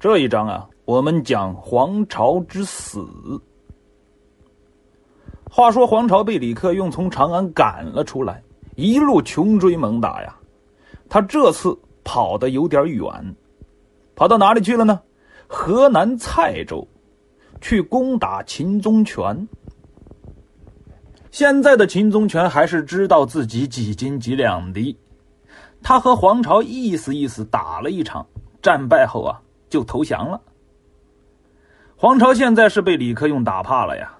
这一章啊，我们讲黄巢之死。话说黄巢被李克用从长安赶了出来，一路穷追猛打呀。他这次跑得有点远，跑到哪里去了呢？河南蔡州，去攻打秦宗权。现在的秦宗权还是知道自己几斤几两的，他和黄巢意思意思打了一场，战败后啊。就投降了。黄巢现在是被李克用打怕了呀，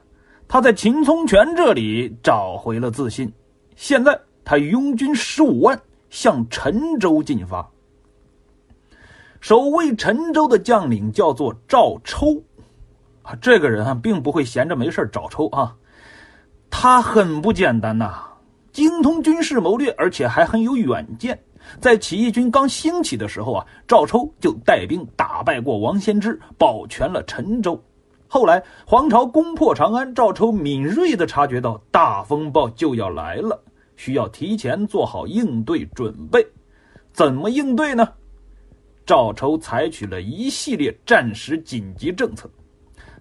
他在秦宗权这里找回了自信。现在他拥军十五万向陈州进发。守卫陈州的将领叫做赵抽，啊，这个人啊，并不会闲着没事找抽啊，他很不简单呐，精通军事谋略，而且还很有远见。在起义军刚兴起的时候啊，赵抽就带兵打败过王先知，保全了陈州。后来黄巢攻破长安，赵抽敏锐地察觉到大风暴就要来了，需要提前做好应对准备。怎么应对呢？赵抽采取了一系列战时紧急政策。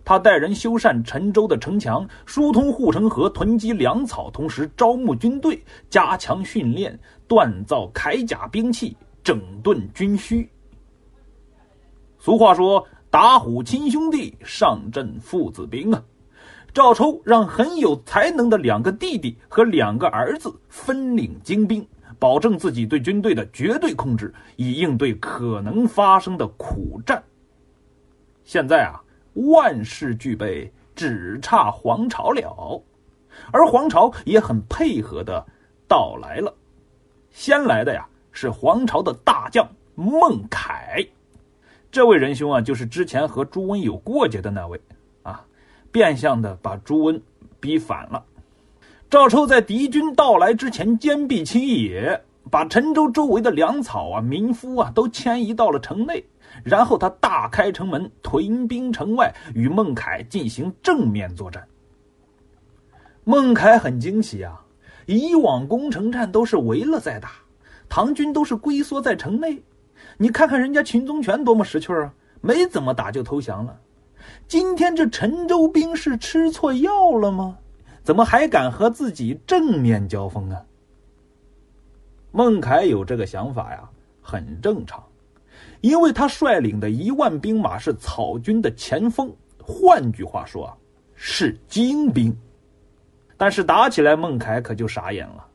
他带人修缮陈州的城墙，疏通护城河，囤积粮草，同时招募军队，加强训练，锻造铠甲兵器，整顿军需。俗话说：“打虎亲兄弟，上阵父子兵啊！”赵抽让很有才能的两个弟弟和两个儿子分领精兵，保证自己对军队的绝对控制，以应对可能发生的苦战。现在啊。万事俱备，只差黄巢了。而黄巢也很配合的到来了。先来的呀是黄巢的大将孟凯，这位仁兄啊，就是之前和朱温有过节的那位啊，变相的把朱温逼反了。赵抽在敌军到来之前坚壁清野，把陈州周围的粮草啊、民夫啊都迁移到了城内。然后他大开城门，屯兵城外，与孟凯进行正面作战。孟凯很惊奇啊，以往攻城战都是围了再打，唐军都是龟缩在城内。你看看人家秦宗权多么识趣啊，没怎么打就投降了。今天这陈州兵是吃错药了吗？怎么还敢和自己正面交锋啊？孟凯有这个想法呀，很正常。因为他率领的一万兵马是草军的前锋，换句话说啊，是精兵。但是打起来，孟凯可就傻眼了。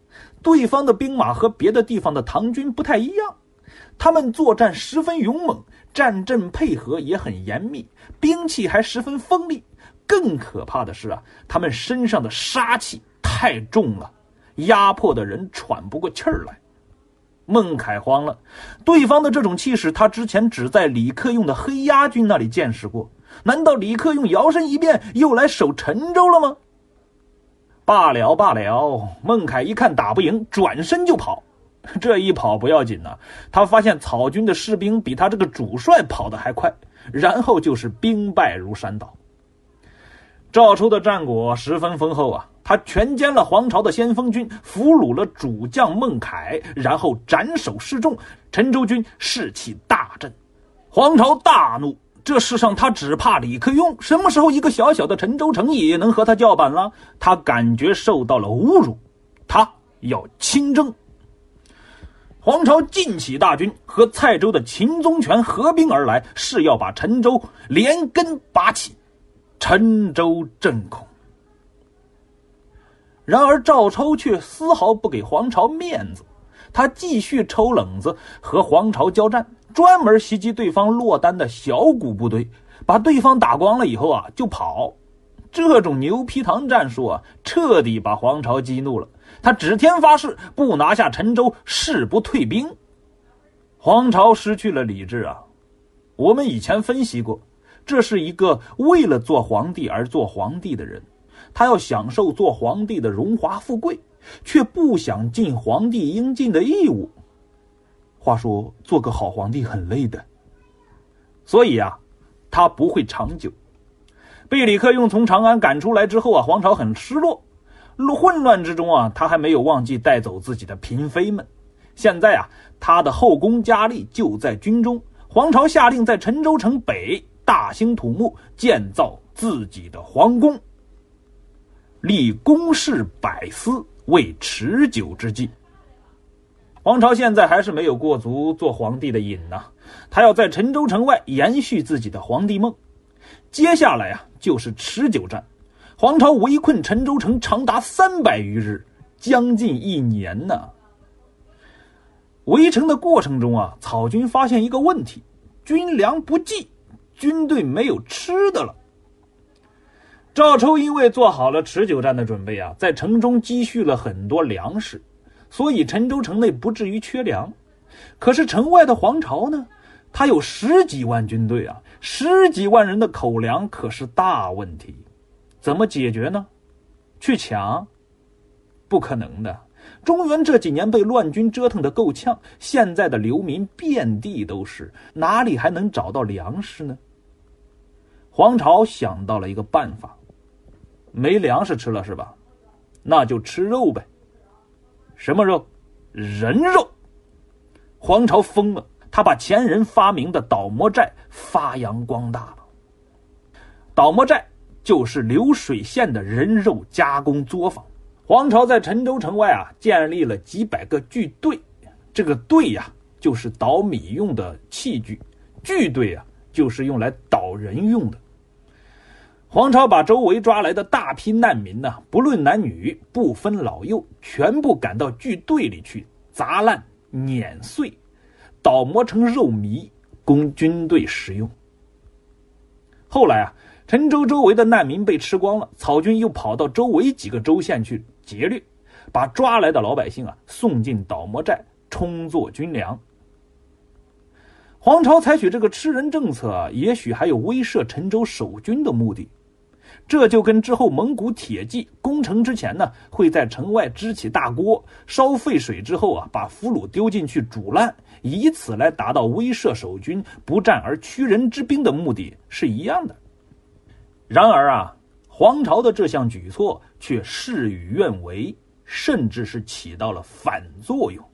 对方的兵马和别的地方的唐军不太一样，他们作战十分勇猛，战阵配合也很严密，兵器还十分锋利。更可怕的是啊，他们身上的杀气太重了，压迫的人喘不过气儿来。孟凯慌了，对方的这种气势，他之前只在李克用的黑鸭军那里见识过。难道李克用摇身一变又来守陈州了吗？罢了罢了，孟凯一看打不赢，转身就跑。这一跑不要紧呐，他发现草军的士兵比他这个主帅跑得还快，然后就是兵败如山倒。赵抽的战果十分丰厚啊。他全歼了黄巢的先锋军，俘虏了主将孟凯，然后斩首示众，陈州军士气大振。黄巢大怒，这世上他只怕李克用，什么时候一个小小的陈州城也能和他叫板了？他感觉受到了侮辱，他要亲征。黄巢晋起大军，和蔡州的秦宗权合兵而来，是要把陈州连根拔起。陈州震恐。然而赵抽却丝毫不给黄巢面子，他继续抽冷子和黄巢交战，专门袭击对方落单的小股部队，把对方打光了以后啊就跑。这种牛皮糖战术啊，彻底把黄巢激怒了。他指天发誓，不拿下陈州，誓不退兵。黄巢失去了理智啊！我们以前分析过，这是一个为了做皇帝而做皇帝的人。他要享受做皇帝的荣华富贵，却不想尽皇帝应尽的义务。话说，做个好皇帝很累的，所以啊，他不会长久。被李克用从长安赶出来之后啊，黄巢很失落。混乱之中啊，他还没有忘记带走自己的嫔妃们。现在啊，他的后宫佳丽就在军中。黄巢下令在陈州城北大兴土木，建造自己的皇宫，立公事百司，为持久之计。黄巢现在还是没有过足做皇帝的瘾呐，他要在陈州城外延续自己的皇帝梦。接下来啊，就是持久战。黄巢围困陈州城长达三百余日，将近一年呢。围城的过程中啊，草军发现一个问题：军粮不济，军队没有吃的了。赵抽因为做好了持久战的准备啊，在城中积蓄了很多粮食，所以陈州城内不至于缺粮。可是城外的黄巢呢，他有十几万军队啊，十几万人的口粮可是大问题。怎么解决呢？去抢？不可能的。中原这几年被乱军折腾的够呛，现在的流民遍地都是，哪里还能找到粮食呢？黄巢想到了一个办法，没粮食吃了是吧？那就吃肉呗。什么肉？人肉。黄巢疯了，他把前人发明的倒模寨发扬光大了。倒模寨。就是流水线的人肉加工作坊。黄巢在陈州城外啊，建立了几百个巨队。这个队呀，就是倒米用的器具；锯队啊，就是用来倒人用的。黄巢把周围抓来的大批难民呢，不论男女，不分老幼，全部赶到锯队里去砸烂、碾碎，捣磨成肉糜，供军队食用。后来啊。陈州周围的难民被吃光了，草军又跑到周围几个州县去劫掠，把抓来的老百姓啊送进倒磨寨，充作军粮。黄巢采取这个吃人政策，也许还有威慑陈州守军的目的。这就跟之后蒙古铁骑攻城之前呢，会在城外支起大锅，烧沸水之后啊，把俘虏丢进去煮烂，以此来达到威慑守军不战而屈人之兵的目的是一样的。然而啊，黄巢的这项举措却事与愿违，甚至是起到了反作用。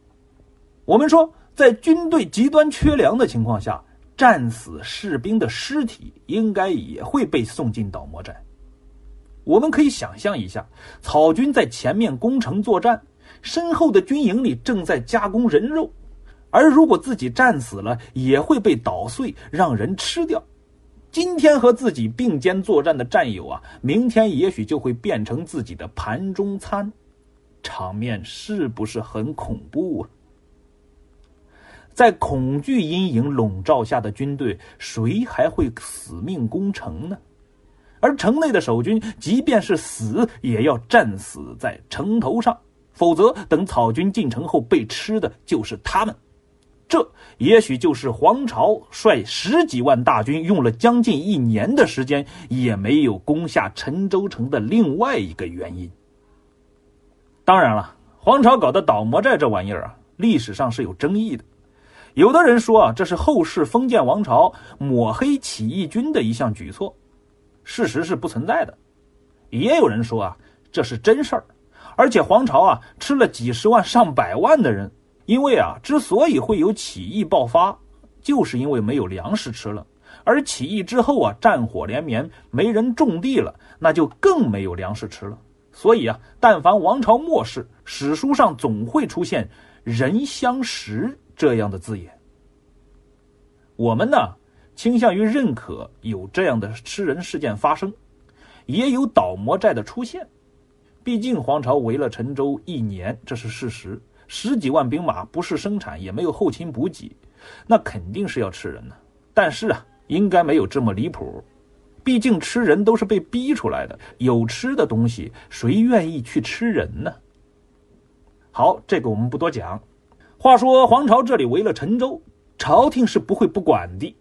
我们说，在军队极端缺粮的情况下，战死士兵的尸体应该也会被送进倒模寨。我们可以想象一下，草军在前面攻城作战，身后的军营里正在加工人肉，而如果自己战死了，也会被捣碎，让人吃掉。今天和自己并肩作战的战友啊，明天也许就会变成自己的盘中餐，场面是不是很恐怖啊？在恐惧阴影笼罩下的军队，谁还会死命攻城呢？而城内的守军，即便是死，也要战死在城头上，否则等草军进城后，被吃的就是他们。这也许就是黄巢率十几万大军用了将近一年的时间也没有攻下陈州城的另外一个原因。当然了，黄巢搞的倒模寨这玩意儿啊，历史上是有争议的。有的人说啊，这是后世封建王朝抹黑起义军的一项举措，事实是不存在的。也有人说啊，这是真事儿，而且黄巢啊吃了几十万上百万的人。因为啊，之所以会有起义爆发，就是因为没有粮食吃了。而起义之后啊，战火连绵，没人种地了，那就更没有粮食吃了。所以啊，但凡王朝末世，史书上总会出现“人相食”这样的字眼。我们呢，倾向于认可有这样的吃人事件发生，也有倒模寨的出现。毕竟黄巢围了陈州一年，这是事实。十几万兵马不是生产，也没有后勤补给，那肯定是要吃人的。但是啊，应该没有这么离谱。毕竟吃人都是被逼出来的，有吃的东西，谁愿意去吃人呢？好，这个我们不多讲。话说黄巢这里围了陈州，朝廷是不会不管的。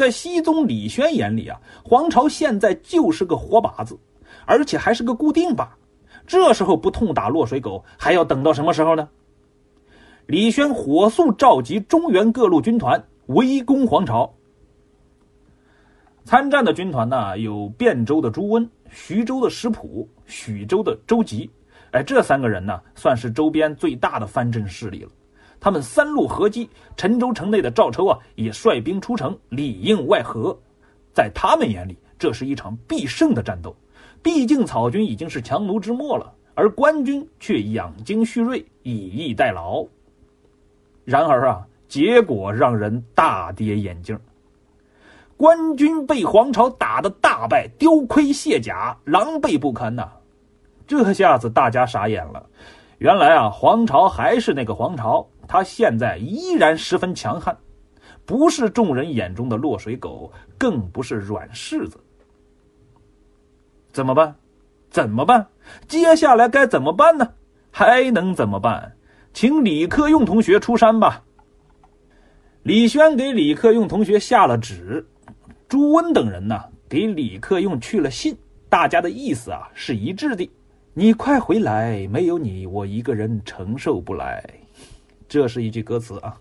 在熹宗李轩眼里啊，黄巢现在就是个活靶子，而且还是个固定靶。这时候不痛打落水狗，还要等到什么时候呢？李轩火速召集中原各路军团围攻黄巢。参战的军团呢，有汴州的朱温、徐州的石普、许州的周吉。哎，这三个人呢，算是周边最大的藩镇势力了。他们三路合击，陈州城内的赵抽啊也率兵出城，里应外合。在他们眼里，这是一场必胜的战斗。毕竟草军已经是强弩之末了，而官军却养精蓄锐，以逸待劳。然而啊，结果让人大跌眼镜。官军被黄巢打得大败，丢盔卸甲，狼狈不堪呐！这下子大家傻眼了。原来啊，黄巢还是那个黄巢，他现在依然十分强悍，不是众人眼中的落水狗，更不是软柿子。怎么办？怎么办？接下来该怎么办呢？还能怎么办？请李克用同学出山吧。李轩给李克用同学下了旨，朱温等人呢给李克用去了信，大家的意思啊是一致的。你快回来！没有你，我一个人承受不来。这是一句歌词啊。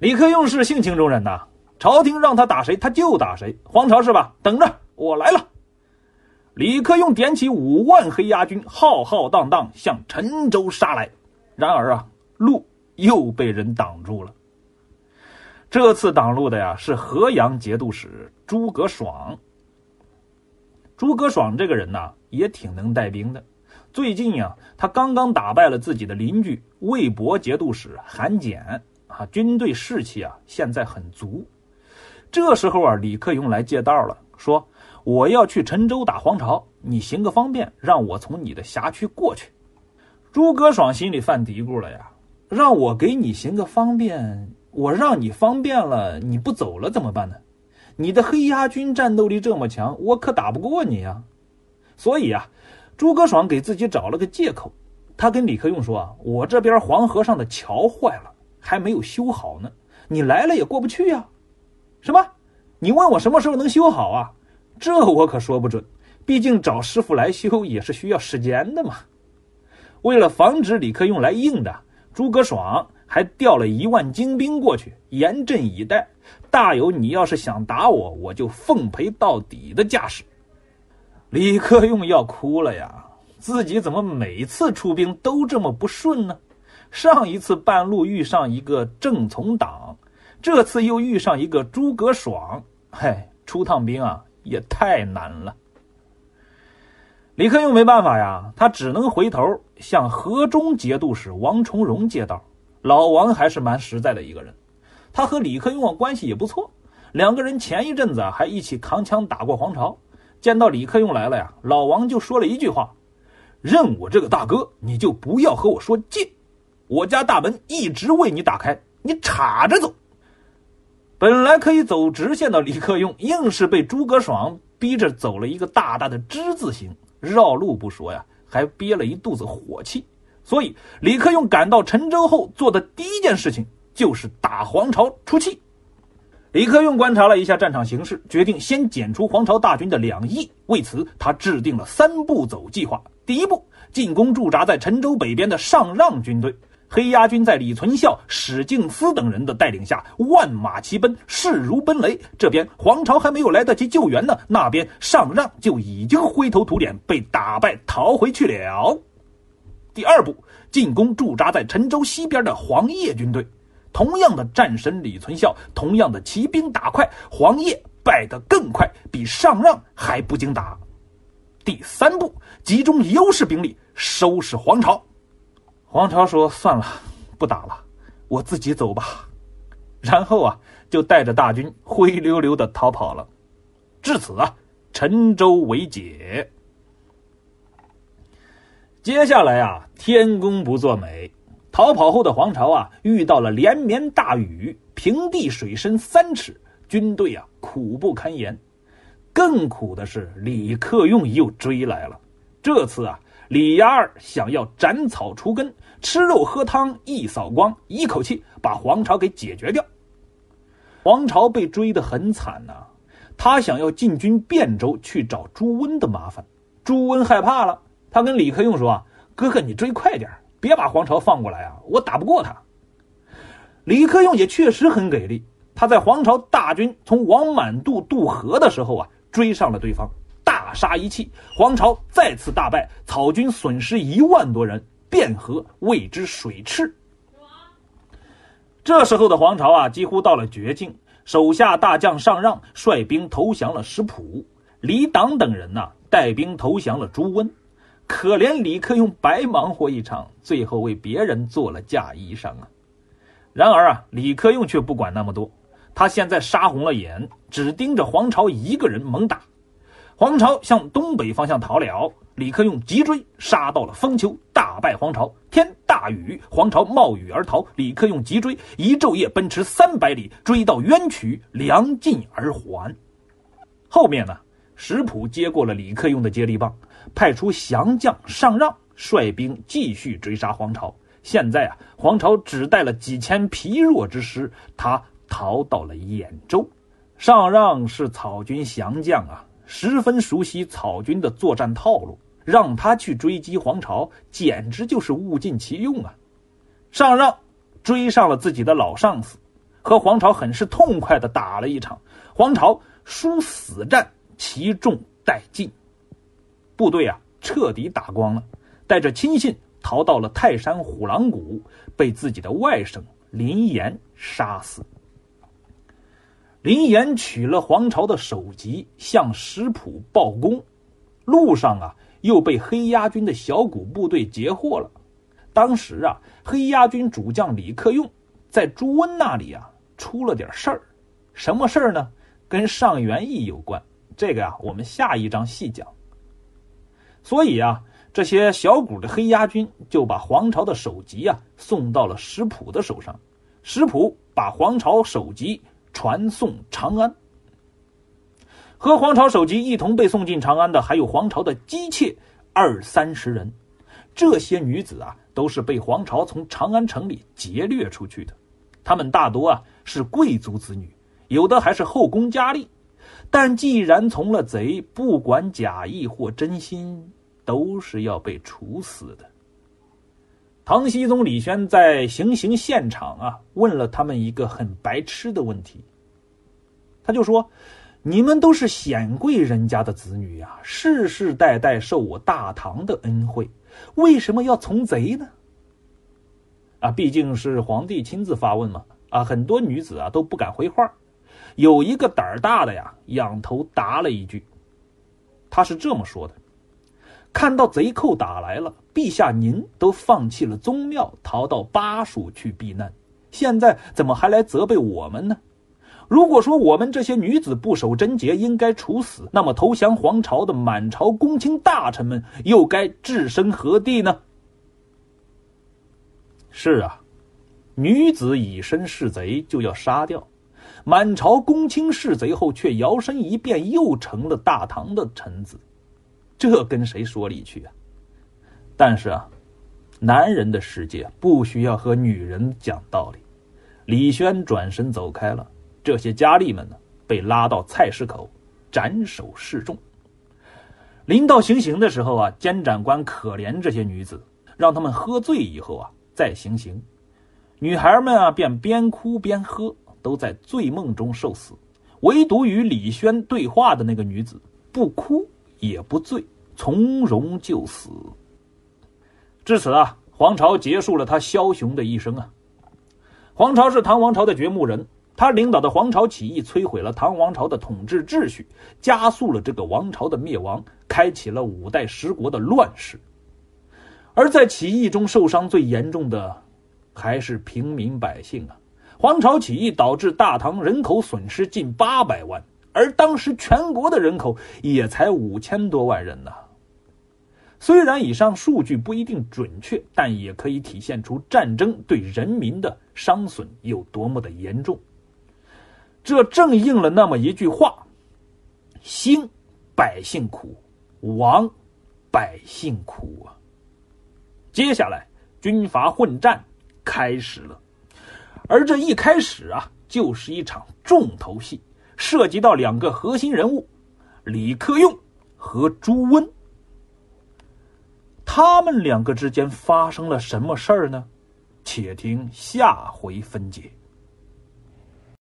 李克用是性情中人呐，朝廷让他打谁，他就打谁。黄巢是吧？等着，我来了。李克用点起五万黑压军，浩浩荡荡向陈州杀来。然而啊，路又被人挡住了。这次挡路的呀，是河阳节度使诸葛爽。诸葛爽这个人呐，也挺能带兵的。最近呀，他刚刚打败了自己的邻居魏博节度使韩简啊，军队士气啊现在很足。这时候啊，李克用来借道了，说：“我要去陈州打黄巢，你行个方便，让我从你的辖区过去。”诸葛爽心里犯嘀咕了呀，让我给你行个方便，我让你方便了，你不走了怎么办呢？你的黑压军战斗力这么强，我可打不过你呀。所以啊。诸葛爽给自己找了个借口，他跟李克用说：“啊，我这边黄河上的桥坏了，还没有修好呢，你来了也过不去呀。”什么？你问我什么时候能修好啊？这我可说不准，毕竟找师傅来修也是需要时间的嘛。为了防止李克用来硬的，诸葛爽还调了一万精兵过去，严阵以待，大有你要是想打我，我就奉陪到底的架势。李克用要哭了呀！自己怎么每次出兵都这么不顺呢？上一次半路遇上一个郑从党，这次又遇上一个诸葛爽，嗨，出趟兵啊也太难了。李克用没办法呀，他只能回头向河中节度使王重荣借道。老王还是蛮实在的一个人，他和李克用关系也不错，两个人前一阵子还一起扛枪打过黄巢。见到李克用来了呀，老王就说了一句话：“认我这个大哥，你就不要和我说借。我家大门一直为你打开，你插着走。”本来可以走直线的李克用，硬是被诸葛爽逼着走了一个大大的之字形，绕路不说呀，还憋了一肚子火气。所以，李克用赶到陈州后做的第一件事情就是打黄巢出气。李克用观察了一下战场形势，决定先剪除黄巢大军的两翼。为此，他制定了三步走计划：第一步，进攻驻扎在陈州北边的上让军队。黑压军在李存孝、史敬思等人的带领下，万马齐奔，势如奔雷。这边黄巢还没有来得及救援呢，那边上让就已经灰头土脸，被打败逃回去了。第二步，进攻驻扎在陈州西边的黄叶军队。同样的战神李存孝，同样的骑兵打快，黄叶败得更快，比上让还不经打。第三步，集中优势兵力收拾黄巢。黄巢说：“算了，不打了，我自己走吧。”然后啊，就带着大军灰溜溜的逃跑了。至此啊，陈州为解。接下来啊，天公不作美。逃跑后的黄巢啊，遇到了连绵大雨，平地水深三尺，军队啊苦不堪言。更苦的是，李克用又追来了。这次啊，李衙儿想要斩草除根，吃肉喝汤一扫光，一口气把黄巢给解决掉。黄巢被追得很惨呐，他想要进军汴州去找朱温的麻烦。朱温害怕了，他跟李克用说：“啊，哥哥，你追快点别把黄巢放过来啊！我打不过他。李克用也确实很给力，他在黄巢大军从王满渡渡河的时候啊，追上了对方，大杀一气，黄巢再次大败，草军损失一万多人，汴河为之水赤。这时候的黄巢啊，几乎到了绝境，手下大将上让率兵投降了石浦，李党等人呐带兵投降了朱温。可怜李克用白忙活一场，最后为别人做了嫁衣裳啊！然而啊，李克用却不管那么多，他现在杀红了眼，只盯着黄巢一个人猛打。黄巢向东北方向逃了，李克用急追，杀到了封丘，大败黄巢。天大雨，黄巢冒雨而逃，李克用急追，一昼夜奔驰三百里，追到冤渠，粮尽而还。后面呢，石普接过了李克用的接力棒，派出降将上让率兵继续追杀黄巢。现在啊，黄巢只带了几千疲弱之师，他逃到了兖州。上让是草军降将啊。十分熟悉草军的作战套路，让他去追击黄巢，简直就是物尽其用啊！上让追上了自己的老上司，和黄巢很是痛快的打了一场，黄巢输死战，其众殆尽，部队啊彻底打光了，带着亲信逃到了泰山虎狼谷，被自己的外甥林岩杀死。林岩取了黄巢的首级，向石浦报功。路上啊，又被黑鸭军的小股部队截获了。当时啊，黑鸭军主将李克用在朱温那里啊出了点事儿。什么事儿呢？跟上元义有关。这个呀，我们下一章细讲。所以啊，这些小股的黑鸭军就把黄巢的首级啊送到了石浦的手上。石浦把黄巢首级。传送长安，和黄巢首级一同被送进长安的，还有黄巢的姬妾二三十人。这些女子啊，都是被黄巢从长安城里劫掠出去的。她们大多啊是贵族子女，有的还是后宫佳丽。但既然从了贼，不管假意或真心，都是要被处死的。唐僖宗李轩在行刑现场啊，问了他们一个很白痴的问题。他就说：“你们都是显贵人家的子女呀，世世代代受我大唐的恩惠，为什么要从贼呢？”啊，毕竟是皇帝亲自发问嘛。啊，很多女子啊都不敢回话。有一个胆儿大的呀，仰头答了一句：“他是这么说的。”看到贼寇打来了，陛下您都放弃了宗庙，逃到巴蜀去避难，现在怎么还来责备我们呢？如果说我们这些女子不守贞洁，应该处死，那么投降皇朝的满朝公卿大臣们又该置身何地呢？是啊，女子以身试贼就要杀掉，满朝公卿试贼后却摇身一变，又成了大唐的臣子。这跟谁说理去啊？但是啊，男人的世界不需要和女人讲道理。李轩转身走开了，这些佳丽们呢，被拉到菜市口斩首示众。临到行刑的时候啊，监斩官可怜这些女子，让他们喝醉以后啊再行刑。女孩们啊便边哭边喝，都在醉梦中受死。唯独与李轩对话的那个女子不哭。也不醉，从容就死。至此啊，黄巢结束了他枭雄的一生啊。黄巢是唐王朝的掘墓人，他领导的黄巢起义摧毁了唐王朝的统治秩序，加速了这个王朝的灭亡，开启了五代十国的乱世。而在起义中受伤最严重的，还是平民百姓啊。黄巢起义导致大唐人口损失近八百万。而当时全国的人口也才五千多万人呢。虽然以上数据不一定准确，但也可以体现出战争对人民的伤损有多么的严重。这正应了那么一句话：“兴，百姓苦；亡，百姓苦啊。”接下来，军阀混战开始了，而这一开始啊，就是一场重头戏。涉及到两个核心人物，李克用和朱温。他们两个之间发生了什么事儿呢？且听下回分解。